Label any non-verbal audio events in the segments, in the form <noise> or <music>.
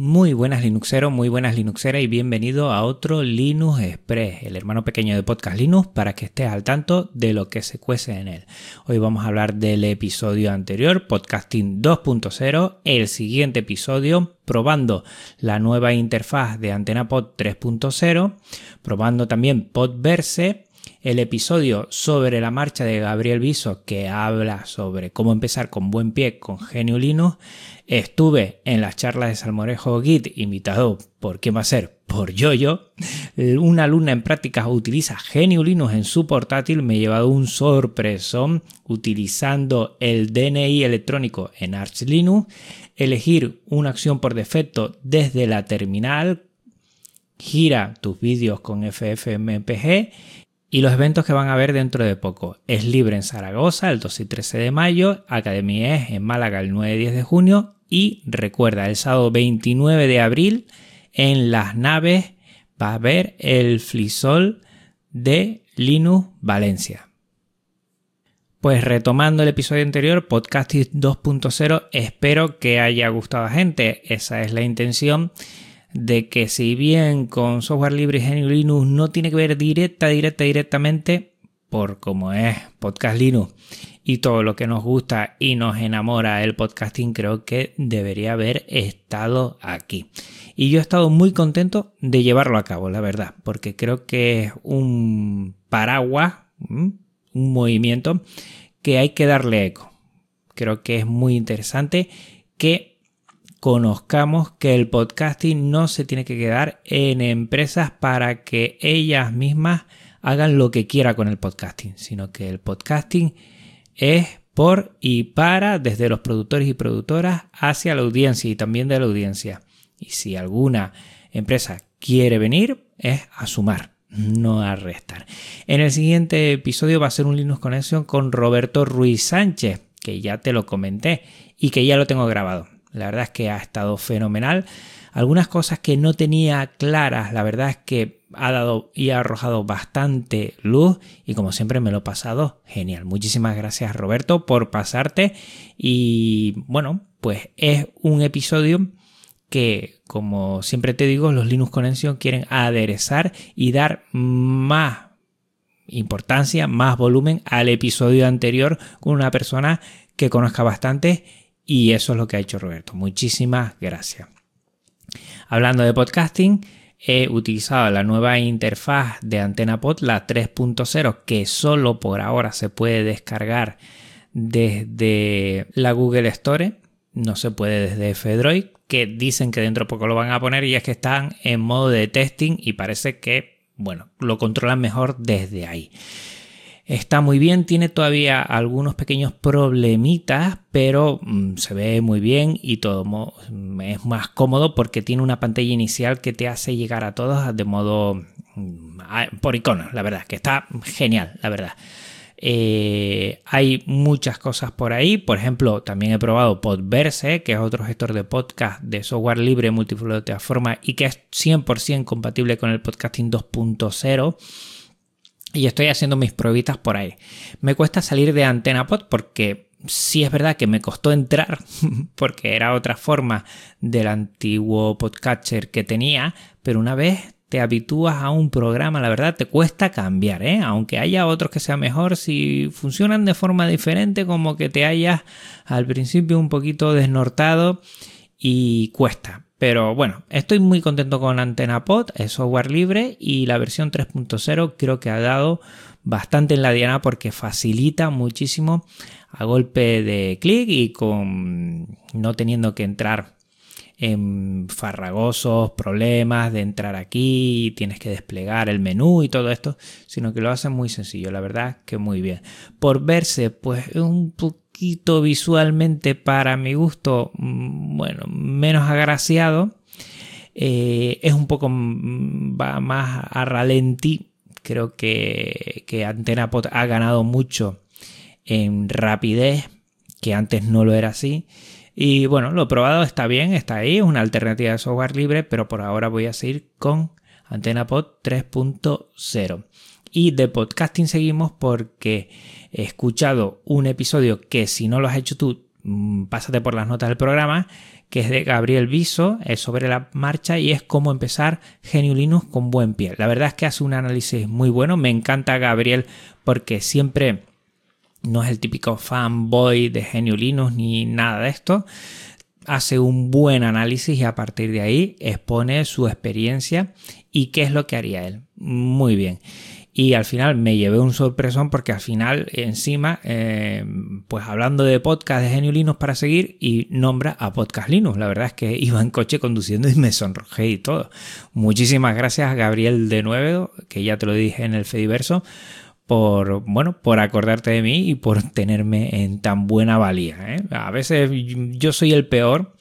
Muy buenas Linuxeros, muy buenas Linuxeras y bienvenido a otro Linux Express, el hermano pequeño de Podcast Linux, para que estés al tanto de lo que se cuece en él. Hoy vamos a hablar del episodio anterior, Podcasting 2.0, el siguiente episodio, probando la nueva interfaz de AntenaPod 3.0, probando también Podverse el episodio sobre la marcha de Gabriel Viso que habla sobre cómo empezar con buen pie con Genio Linux. Estuve en las charlas de Salmorejo Git invitado por quién va a ser, por Yoyo. Una alumna en prácticas utiliza Genio Linux en su portátil. Me he llevado un sorpresón utilizando el DNI electrónico en Arch Linux. Elegir una acción por defecto desde la terminal gira tus vídeos con FFmpeg y los eventos que van a ver dentro de poco. Es libre en Zaragoza el 2 y 13 de mayo, Academia es en Málaga el 9 y 10 de junio y recuerda, el sábado 29 de abril en las naves va a haber el Flisol de Linux Valencia. Pues retomando el episodio anterior, Podcasting 2.0, espero que haya gustado a gente, esa es la intención de que si bien con software libre y Linux no tiene que ver directa, directa, directamente, por como es Podcast Linux y todo lo que nos gusta y nos enamora el podcasting, creo que debería haber estado aquí. Y yo he estado muy contento de llevarlo a cabo, la verdad, porque creo que es un paraguas, un movimiento que hay que darle eco. Creo que es muy interesante que conozcamos que el podcasting no se tiene que quedar en empresas para que ellas mismas hagan lo que quiera con el podcasting, sino que el podcasting es por y para desde los productores y productoras hacia la audiencia y también de la audiencia. Y si alguna empresa quiere venir, es a sumar, no a restar. En el siguiente episodio va a ser un Linux Connection con Roberto Ruiz Sánchez, que ya te lo comenté y que ya lo tengo grabado. La verdad es que ha estado fenomenal. Algunas cosas que no tenía claras, la verdad es que ha dado y ha arrojado bastante luz y como siempre me lo he pasado genial. Muchísimas gracias Roberto por pasarte y bueno, pues es un episodio que como siempre te digo, los Linux Connection quieren aderezar y dar más importancia, más volumen al episodio anterior con una persona que conozca bastante y eso es lo que ha hecho Roberto. Muchísimas gracias. Hablando de podcasting, he utilizado la nueva interfaz de AntenaPod, la 3.0, que solo por ahora se puede descargar desde la Google Store, no se puede desde Fedroid, que dicen que dentro de poco lo van a poner y es que están en modo de testing y parece que, bueno, lo controlan mejor desde ahí. Está muy bien, tiene todavía algunos pequeños problemitas, pero mm, se ve muy bien y todo mm, es más cómodo porque tiene una pantalla inicial que te hace llegar a todos de modo mm, por icono, la verdad, que está genial, la verdad. Eh, hay muchas cosas por ahí. Por ejemplo, también he probado Podverse, que es otro gestor de podcast de software libre multiplataforma y que es 100% compatible con el podcasting 2.0 y estoy haciendo mis pruebitas por ahí. Me cuesta salir de AntenaPod porque sí es verdad que me costó entrar <laughs> porque era otra forma del antiguo podcatcher que tenía, pero una vez te habitúas a un programa, la verdad te cuesta cambiar, ¿eh? aunque haya otros que sea mejor, si funcionan de forma diferente, como que te hayas al principio un poquito desnortado y cuesta. Pero bueno, estoy muy contento con AntenaPod, es software libre y la versión 3.0 creo que ha dado bastante en la diana porque facilita muchísimo a golpe de clic y con no teniendo que entrar en farragosos problemas de entrar aquí, tienes que desplegar el menú y todo esto, sino que lo hacen muy sencillo, la verdad que muy bien. Por verse, pues un visualmente para mi gusto, mm, bueno, menos agraciado. Eh, es un poco mm, va más a ralentí. Creo que, que AntenaPod ha ganado mucho en rapidez, que antes no lo era así. Y bueno, lo probado está bien, está ahí, es una alternativa de software libre, pero por ahora voy a seguir con AntenaPod 3.0. Y de podcasting seguimos porque he escuchado un episodio que si no lo has hecho tú, mm, pásate por las notas del programa, que es de Gabriel Viso, es sobre la marcha y es cómo empezar GNU Linux con buen pie. La verdad es que hace un análisis muy bueno, me encanta Gabriel porque siempre no es el típico fanboy de GNU Linux ni nada de esto. Hace un buen análisis y a partir de ahí expone su experiencia y qué es lo que haría él. Muy bien y al final me llevé un sorpresón porque al final encima eh, pues hablando de podcast de Genio Linux para seguir y nombra a Podcast Linux la verdad es que <laughs> iba en coche conduciendo y me sonrojé y todo muchísimas gracias a Gabriel de Nuevo que ya te lo dije en el Fediverso por bueno por acordarte de mí y por tenerme en tan buena valía ¿eh? a veces yo soy el peor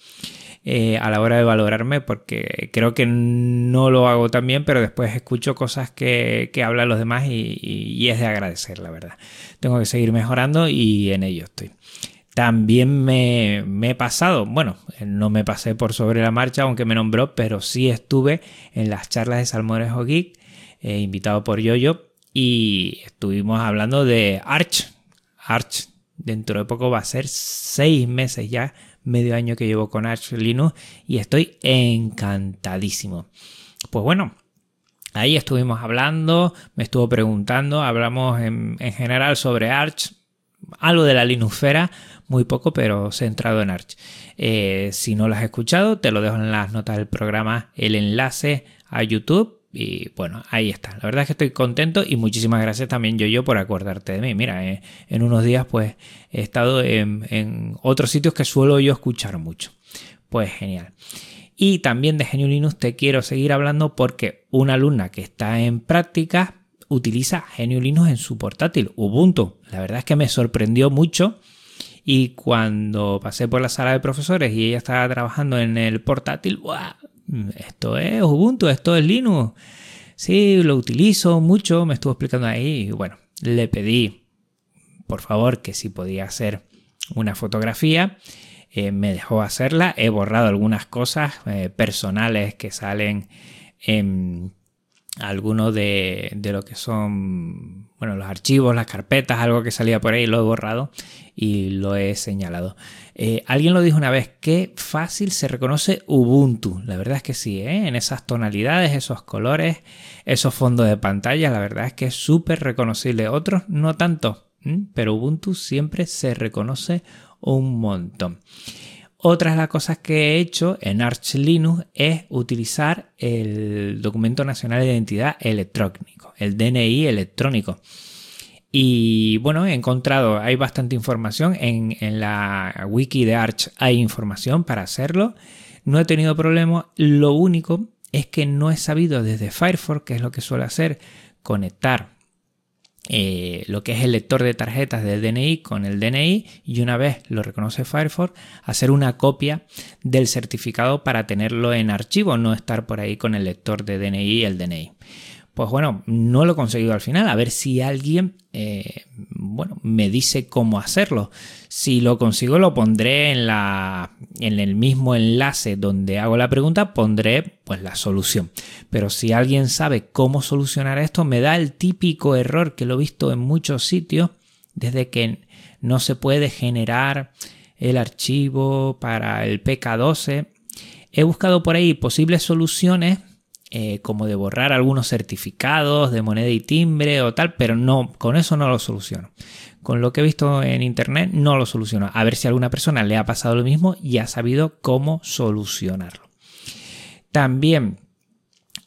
eh, a la hora de valorarme porque creo que no lo hago tan bien, pero después escucho cosas que, hablan los demás y, es de agradecer, la verdad. Tengo que seguir mejorando y en ello estoy. También me, he pasado, bueno, no me pasé por sobre la marcha, aunque me nombró, pero sí estuve en las charlas de Salmorejo Geek, eh, invitado por Yoyo, y estuvimos hablando de Arch. Arch, dentro de poco va a ser seis meses ya medio año que llevo con Arch Linux y estoy encantadísimo. Pues bueno, ahí estuvimos hablando, me estuvo preguntando, hablamos en, general sobre Arch, algo de la Linuxfera, muy poco, pero centrado en Arch. Eh, si no lo has escuchado, te lo dejo en las notas del programa el enlace a YouTube y bueno, ahí está. La verdad es que estoy contento y muchísimas gracias también yo, yo por acordarte de mí. Mira, eh, en unos días pues he estado en, otros sitios que suelo yo escuchar mucho. Pues genial. Y también de Genio Linux te quiero seguir hablando porque una alumna que está en práctica utiliza Genio Linux en su portátil, Ubuntu. La verdad es que me sorprendió mucho. Y cuando pasé por la sala de profesores y ella estaba trabajando en el portátil, ¡buah! Esto es Ubuntu, esto es Linux. Sí, lo utilizo mucho, me estuvo explicando ahí. Y bueno, le pedí, por favor, que si podía hacer una fotografía. Eh, me dejó hacerla. He borrado algunas cosas eh, personales que salen en algunos de, de, lo que son bueno, los archivos, las carpetas, algo que salía por ahí, lo he borrado y lo he señalado. Eh, alguien lo dijo una vez, qué fácil se reconoce Ubuntu. La verdad es que sí, ¿eh? en esas tonalidades, esos colores, esos fondos de pantalla, la verdad es que es súper reconocible. Otros no tanto, pero Ubuntu siempre se reconoce un montón. Otra de las cosas que he hecho en Arch Linux es utilizar el documento nacional de identidad electrónico, el DNI electrónico. Y bueno, he encontrado, hay bastante información en, la wiki de Arch, hay información para hacerlo. No he tenido problema, lo único es que no he sabido desde Firefox, que es lo que suele hacer, conectar eh, lo que es el lector de tarjetas del DNI con el DNI y una vez lo reconoce Firefox, hacer una copia del certificado para tenerlo en archivo, no estar por ahí con el lector de DNI y el DNI. Pues bueno, no lo he conseguido al final. A ver si alguien, eh, bueno, me dice cómo hacerlo. Si lo consigo, lo pondré en, la, en el mismo enlace donde hago la pregunta, pondré pues la solución. Pero si alguien sabe cómo solucionar esto, me da el típico error que lo he visto en muchos sitios, desde que no se puede generar el archivo para el PK12. He buscado por ahí posibles soluciones eh, como de borrar algunos certificados de moneda y timbre o tal, pero no, con eso no lo soluciono. Con lo que he visto en internet no lo soluciono. A ver si a alguna persona le ha pasado lo mismo y ha sabido cómo solucionarlo. También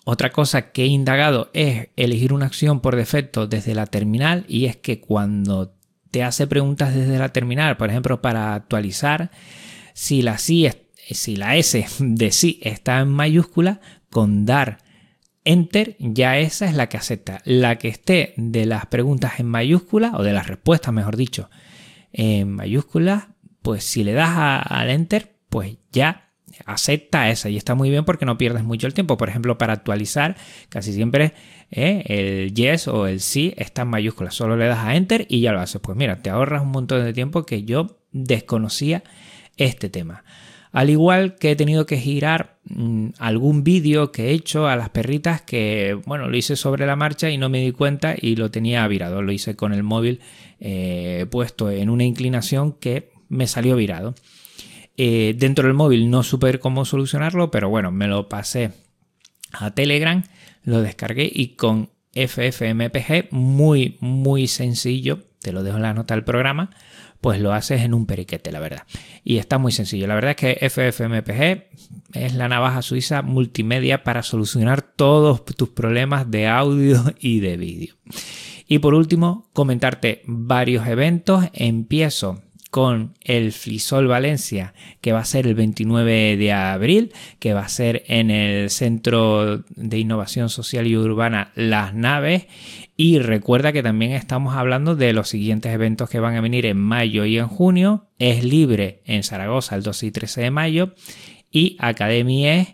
otra cosa que he indagado es elegir una acción por defecto desde la terminal y es que cuando te hace preguntas desde la terminal, por ejemplo, para actualizar, si la, si la S de sí está en mayúscula, con dar enter, ya esa es la que acepta. La que esté de las preguntas en mayúscula, o de las respuestas, mejor dicho, en mayúscula, pues si le das al enter, pues ya acepta esa y está muy bien porque no pierdes mucho el tiempo. Por ejemplo, para actualizar, casi siempre eh, el yes o el sí está en mayúscula. Solo le das a enter y ya lo haces. Pues mira, te ahorras un montón de tiempo que yo desconocía este tema. Al igual que he tenido que girar mm, algún vídeo que he hecho a las perritas que, bueno, lo hice sobre la marcha y no me di cuenta y lo tenía virado. Lo hice con el móvil eh, puesto en una inclinación que me salió virado. Eh, dentro del móvil no supe cómo solucionarlo, pero bueno, me lo pasé a Telegram, lo descargué y con FFmpg muy, muy sencillo, te lo dejo en la nota del programa, pues lo haces en un periquete, la verdad. Y está muy sencillo. La verdad es que FFmpeg es la navaja suiza multimedia para solucionar todos tus problemas de audio <laughs> y de vídeo. Y por último, comentarte varios eventos. Empiezo con el Flisol Valencia, que va a ser el 29 de abril, que va a ser en el Centro de Innovación Social y Urbana Las Naves. Y recuerda que también estamos hablando de los siguientes eventos que van a venir en mayo y en junio. Es libre en Zaragoza el 12 y 13 de mayo y Academia es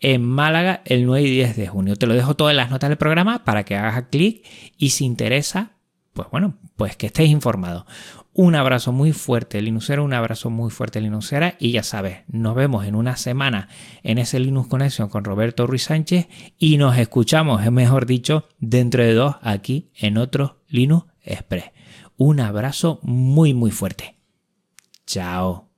en Málaga el 9 y 10 de junio. Te lo dejo todo en las notas del programa para que hagas clic y si interesa, pues bueno, pues que estéis informados. Un abrazo muy fuerte, Linuxera, un abrazo muy fuerte, Linuxera. Y ya sabes, nos vemos en una semana en ese Linux Connection con Roberto Ruiz Sánchez y nos escuchamos, es mejor dicho, dentro de dos aquí en otro Linux Express. Un abrazo muy, muy fuerte. Chao.